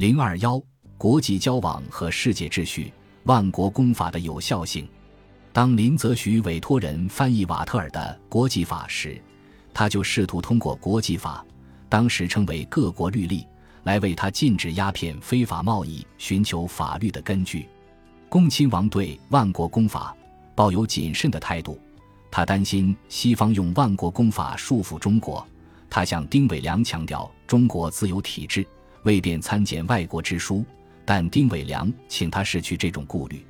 零二幺，国际交往和世界秩序，万国公法的有效性。当林则徐委托人翻译瓦特尔的《国际法》时，他就试图通过国际法，当时称为各国律例，来为他禁止鸦片非法贸易寻求法律的根据。恭亲王对万国公法抱有谨慎的态度，他担心西方用万国公法束缚中国。他向丁伟良强调中国自有体制，未便参见外国之书，但丁伟良请他拭去这种顾虑。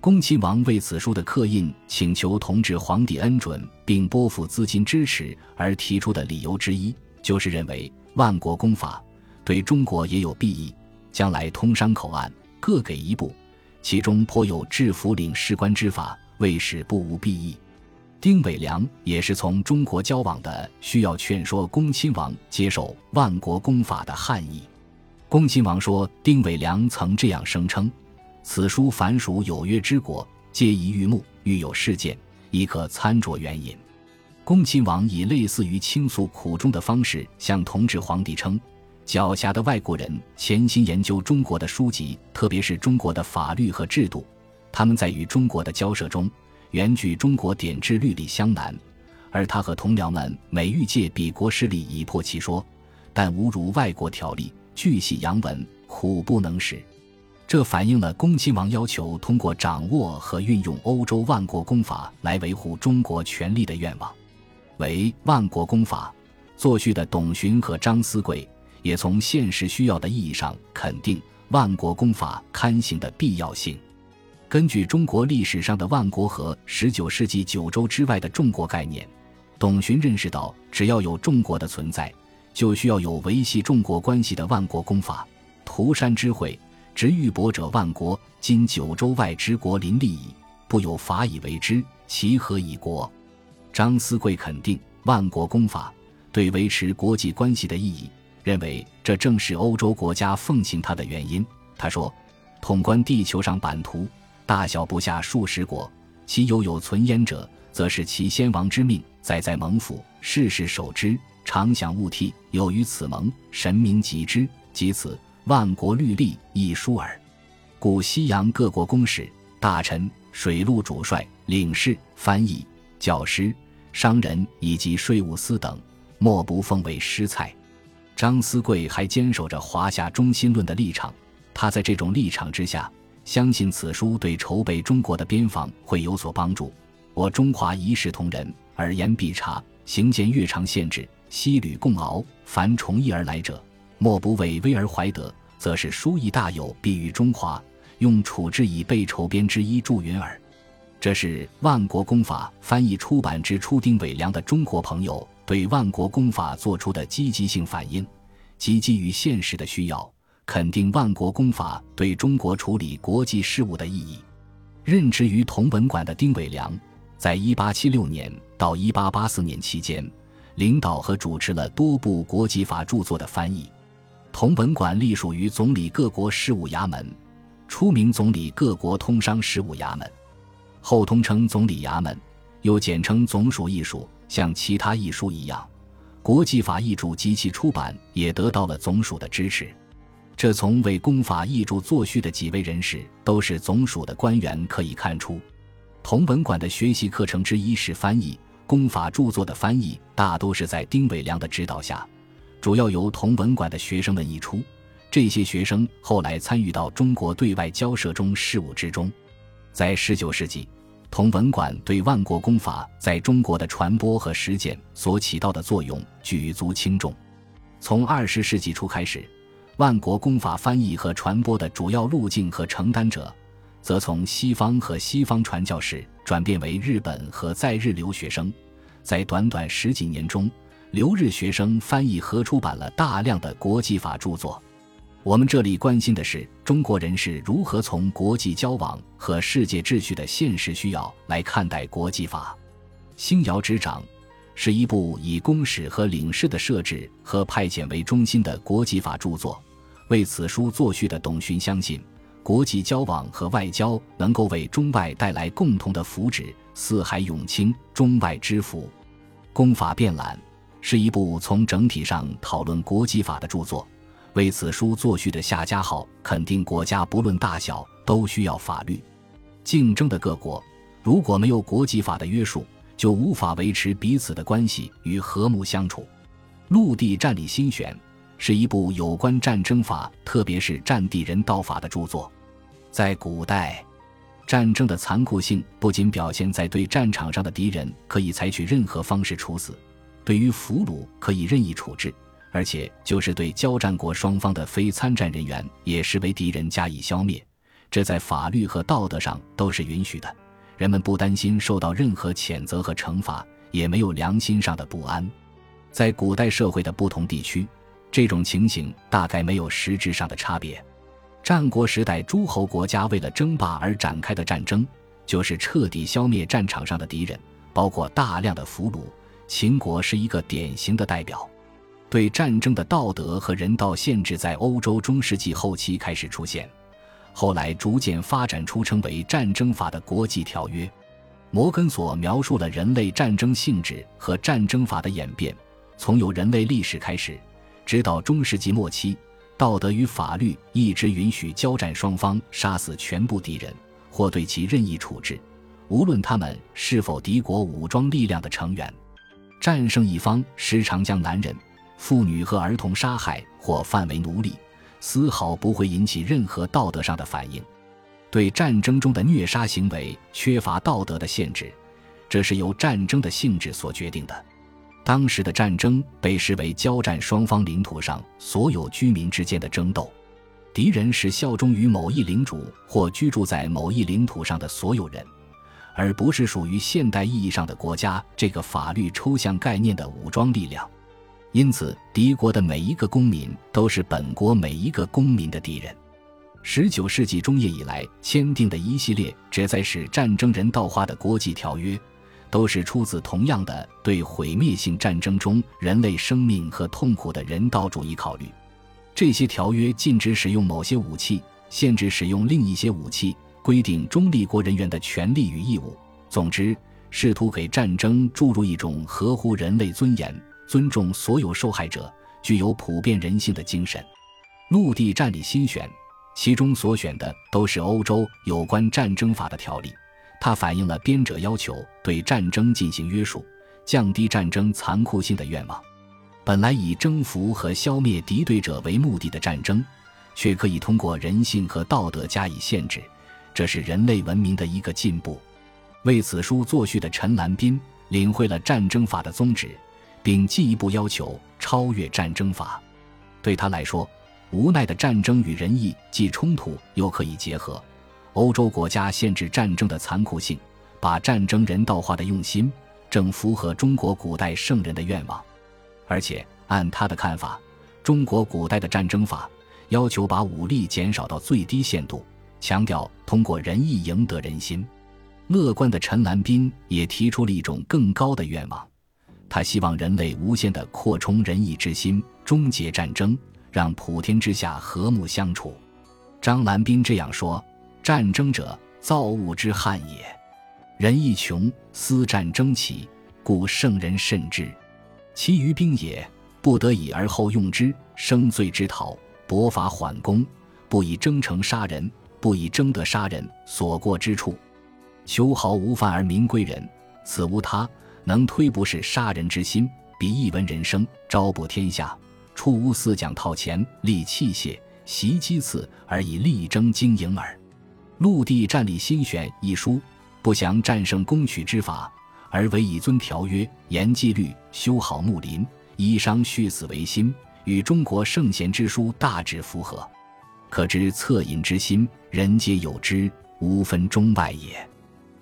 恭亲王为此书的刻印请求同治皇帝恩准，并拨付资金支持而提出的理由之一，就是认为万国公法对中国也有裨益，将来通商口岸各给一部，其中颇有制服领事官之法，为使不无裨益。丁伟良也是从中国交往的，需要劝说恭亲王接受万国公法的汉译。恭亲王说，丁伟良曾这样声称。此书凡属有约之国，皆宜御目，欲有事件，亦可参酌援引。恭亲王以类似于倾诉苦衷的方式向同治皇帝称：狡黠的外国人潜心研究中国的书籍，特别是中国的法律和制度。他们在与中国的交涉中，原据中国典制律例相难，而他和同僚们每欲借彼国势力以破其说，但侮辱外国条例，巨细洋文，苦不能识。这反映了恭亲王要求通过掌握和运用欧洲万国公法来维护中国权力的愿望。为万国公法作序的董询和张思贵也从现实需要的意义上肯定万国公法刊行的必要性。根据中国历史上的万国和十九世纪九州之外的众国概念，董询认识到，只要有众国的存在，就需要有维系众国关系的万国公法。涂山之会。执玉帛者万国，今九州外之国临利矣，不有法以为之，其何以国？张思贵肯定万国公法对维持国际关系的意义，认为这正是欧洲国家奉行它的原因。他说：“统观地球上版图，大小不下数十国，其犹有存焉者，则是其先王之命，载在蒙府，世世守之，常想勿替。有于此盟，神明极之，即此。”万国律例一书耳，故西洋各国公使、大臣、水陆主帅、领事、翻译、教师、商人以及税务司等，莫不奉为师菜。张思贵还坚守着华夏中心论的立场，他在这种立场之下，相信此书对筹备中国的边防会有所帮助。我中华一视同仁，耳言必察，行见越常限制，西吕共敖，凡从义而来者。莫不为威而怀德，则是书意大有必于中华，用处置以备筹编之一助云耳。这是万国公法翻译出版之初，丁伟良的中国朋友对万国公法做出的积极性反应，即基于现实的需要，肯定万国公法对中国处理国际事务的意义。任职于同文馆的丁伟良，在1876年到1884年期间，领导和主持了多部国际法著作的翻译。同文馆隶属于总理各国事务衙门，初名总理各国通商事务衙门，后通称总理衙门，又简称总署译署。像其他艺书一样，国际法译著及其出版也得到了总署的支持。这从为公法译著作序的几位人士都是总署的官员可以看出。同文馆的学习课程之一是翻译公法著作的翻译，大多是在丁伟良的指导下。主要由同文馆的学生们译出，这些学生后来参与到中国对外交涉中事务之中。在十九世纪，同文馆对万国公法在中国的传播和实践所起到的作用举足轻重。从二十世纪初开始，万国公法翻译和传播的主要路径和承担者，则从西方和西方传教士转变为日本和在日留学生。在短短十几年中，留日学生翻译和出版了大量的国际法著作。我们这里关心的是中国人是如何从国际交往和世界秩序的现实需要来看待国际法。《星遥之长》是一部以公使和领事的设置和派遣为中心的国际法著作。为此书作序的董勋相信，国际交往和外交能够为中外带来共同的福祉，四海永清，中外之福。公法变览。是一部从整体上讨论国际法的著作，为此书作序的夏家号肯定国家不论大小都需要法律。竞争的各国如果没有国际法的约束，就无法维持彼此的关系与和睦相处。陆地战力新选是一部有关战争法，特别是战地人道法的著作。在古代，战争的残酷性不仅表现在对战场上的敌人可以采取任何方式处死，对于俘虏可以任意处置。而且，就是对交战国双方的非参战人员，也视为敌人加以消灭，这在法律和道德上都是允许的。人们不担心受到任何谴责和惩罚，也没有良心上的不安。在古代社会的不同地区，这种情形大概没有实质上的差别。战国时代诸侯国家为了争霸而展开的战争，就是彻底消灭战场上的敌人，包括大量的俘虏。秦国是一个典型的代表。对战争的道德和人道限制在欧洲中世纪后期开始出现，后来逐渐发展出称为战争法的国际条约。摩根索描述了人类战争性质和战争法的演变，从有人类历史开始，直到中世纪末期，道德与法律一直允许交战双方杀死全部敌人，或对其任意处置，无论他们是否敌国武装力量的成员。战胜一方时常将男人。妇女和儿童杀害或范为奴隶，丝毫不会引起任何道德上的反应。对战争中的虐杀行为缺乏道德的限制，这是由战争的性质所决定的。当时的战争被视为交战双方领土上所有居民之间的争斗，敌人是效忠于某一领主或居住在某一领土上的所有人，而不是属于现代意义上的国家这个法律抽象概念的武装力量。因此，敌国的每一个公民都是本国每一个公民的敌人。十九世纪中叶以来签订的一系列旨在使战争人道化的国际条约，都是出自同样的对毁灭性战争中人类生命和痛苦的人道主义考虑。这些条约禁止使用某些武器，限制使用另一些武器，规定中立国人员的权利与义务。总之，试图给战争注入一种合乎人类尊严。尊重所有受害者，具有普遍人性的精神。陆地战力新选，其中所选的都是欧洲有关战争法的条例。它反映了编者要求对战争进行约束，降低战争残酷性的愿望。本来以征服和消灭敌对者为目的的战争，却可以通过人性和道德加以限制，这是人类文明的一个进步。为此书作序的陈兰斌领会了战争法的宗旨。并进一步要求超越战争法。对他来说，无奈的战争与仁义既冲突又可以结合。欧洲国家限制战争的残酷性，把战争人道化的用心，正符合中国古代圣人的愿望。而且按他的看法，中国古代的战争法要求把武力减少到最低限度，强调通过仁义赢得人心。乐观的陈兰斌也提出了一种更高的愿望。他希望人类无限的扩充仁义之心，终结战争，让普天之下和睦相处。张兰斌这样说：“战争者，造物之害也。人亦穷，思战争起，故圣人慎之。其余兵也，不得已而后用之，生罪之讨，薄法缓攻，不以征程杀人，不以征得杀人所过之处。秋毫无犯而民归人，此无他。”能推不是杀人之心，比一闻人生，招不天下。出无四将套钱，立器械，袭击刺，而以力争经营耳。陆地战力新选一书，不详战胜攻取之法，而为以遵条约，严纪律，修好木林，以商恤死为心，与中国圣贤之书大致符合。可知恻隐之心，人皆有之，无分中外也。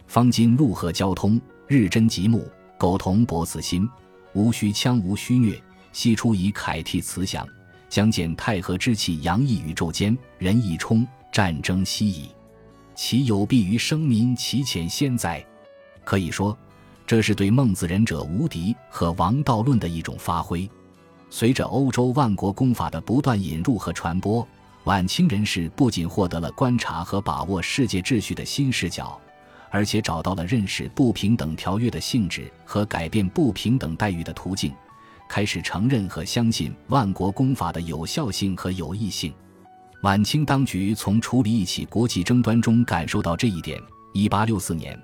方今陆河交通，日臻极目。苟同博此心，无虚腔无虚虐，悉出以楷替慈祥，将见太和之气洋溢宇宙间，人一冲，战争息矣。其有弊于生民，其浅先哉？可以说，这是对孟子“仁者无敌”和王道论的一种发挥。随着欧洲万国公法的不断引入和传播，晚清人士不仅获得了观察和把握世界秩序的新视角。而且找到了认识不平等条约的性质和改变不平等待遇的途径，开始承认和相信万国公法的有效性和有益性。晚清当局从处理一起国际争端中感受到这一点。一八六四年，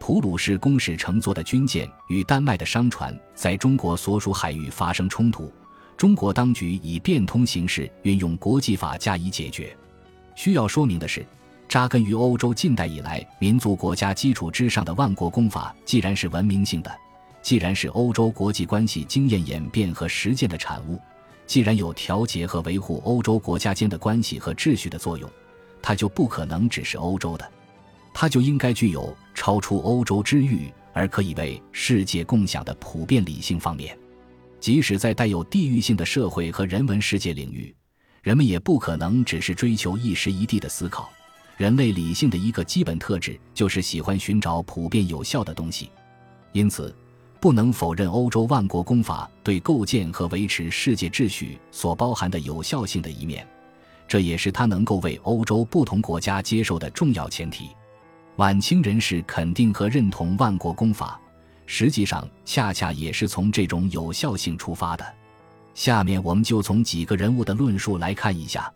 普鲁士公使乘坐的军舰与丹麦的商船在中国所属海域发生冲突，中国当局以变通形式运用国际法加以解决。需要说明的是，扎根于欧洲近代以来民族国家基础之上的万国公法，既然是文明性的，既然是欧洲国际关系经验演变和实践的产物。既然有调节和维护欧洲国家间的关系和秩序的作用，它就不可能只是欧洲的，它就应该具有超出欧洲之域而可以为世界共享的普遍理性方面。即使在带有地域性的社会和人文世界领域，人们也不可能只是追求一时一地的思考。人类理性的一个基本特质就是喜欢寻找普遍有效的东西，因此。不能否认欧洲万国公法对构建和维持世界秩序所包含的有效性的一面，这也是它能够为欧洲不同国家接受的重要前提。晚清人士肯定和认同万国公法，实际上恰恰也是从这种有效性出发的。下面我们就从几个人物的论述来看一下。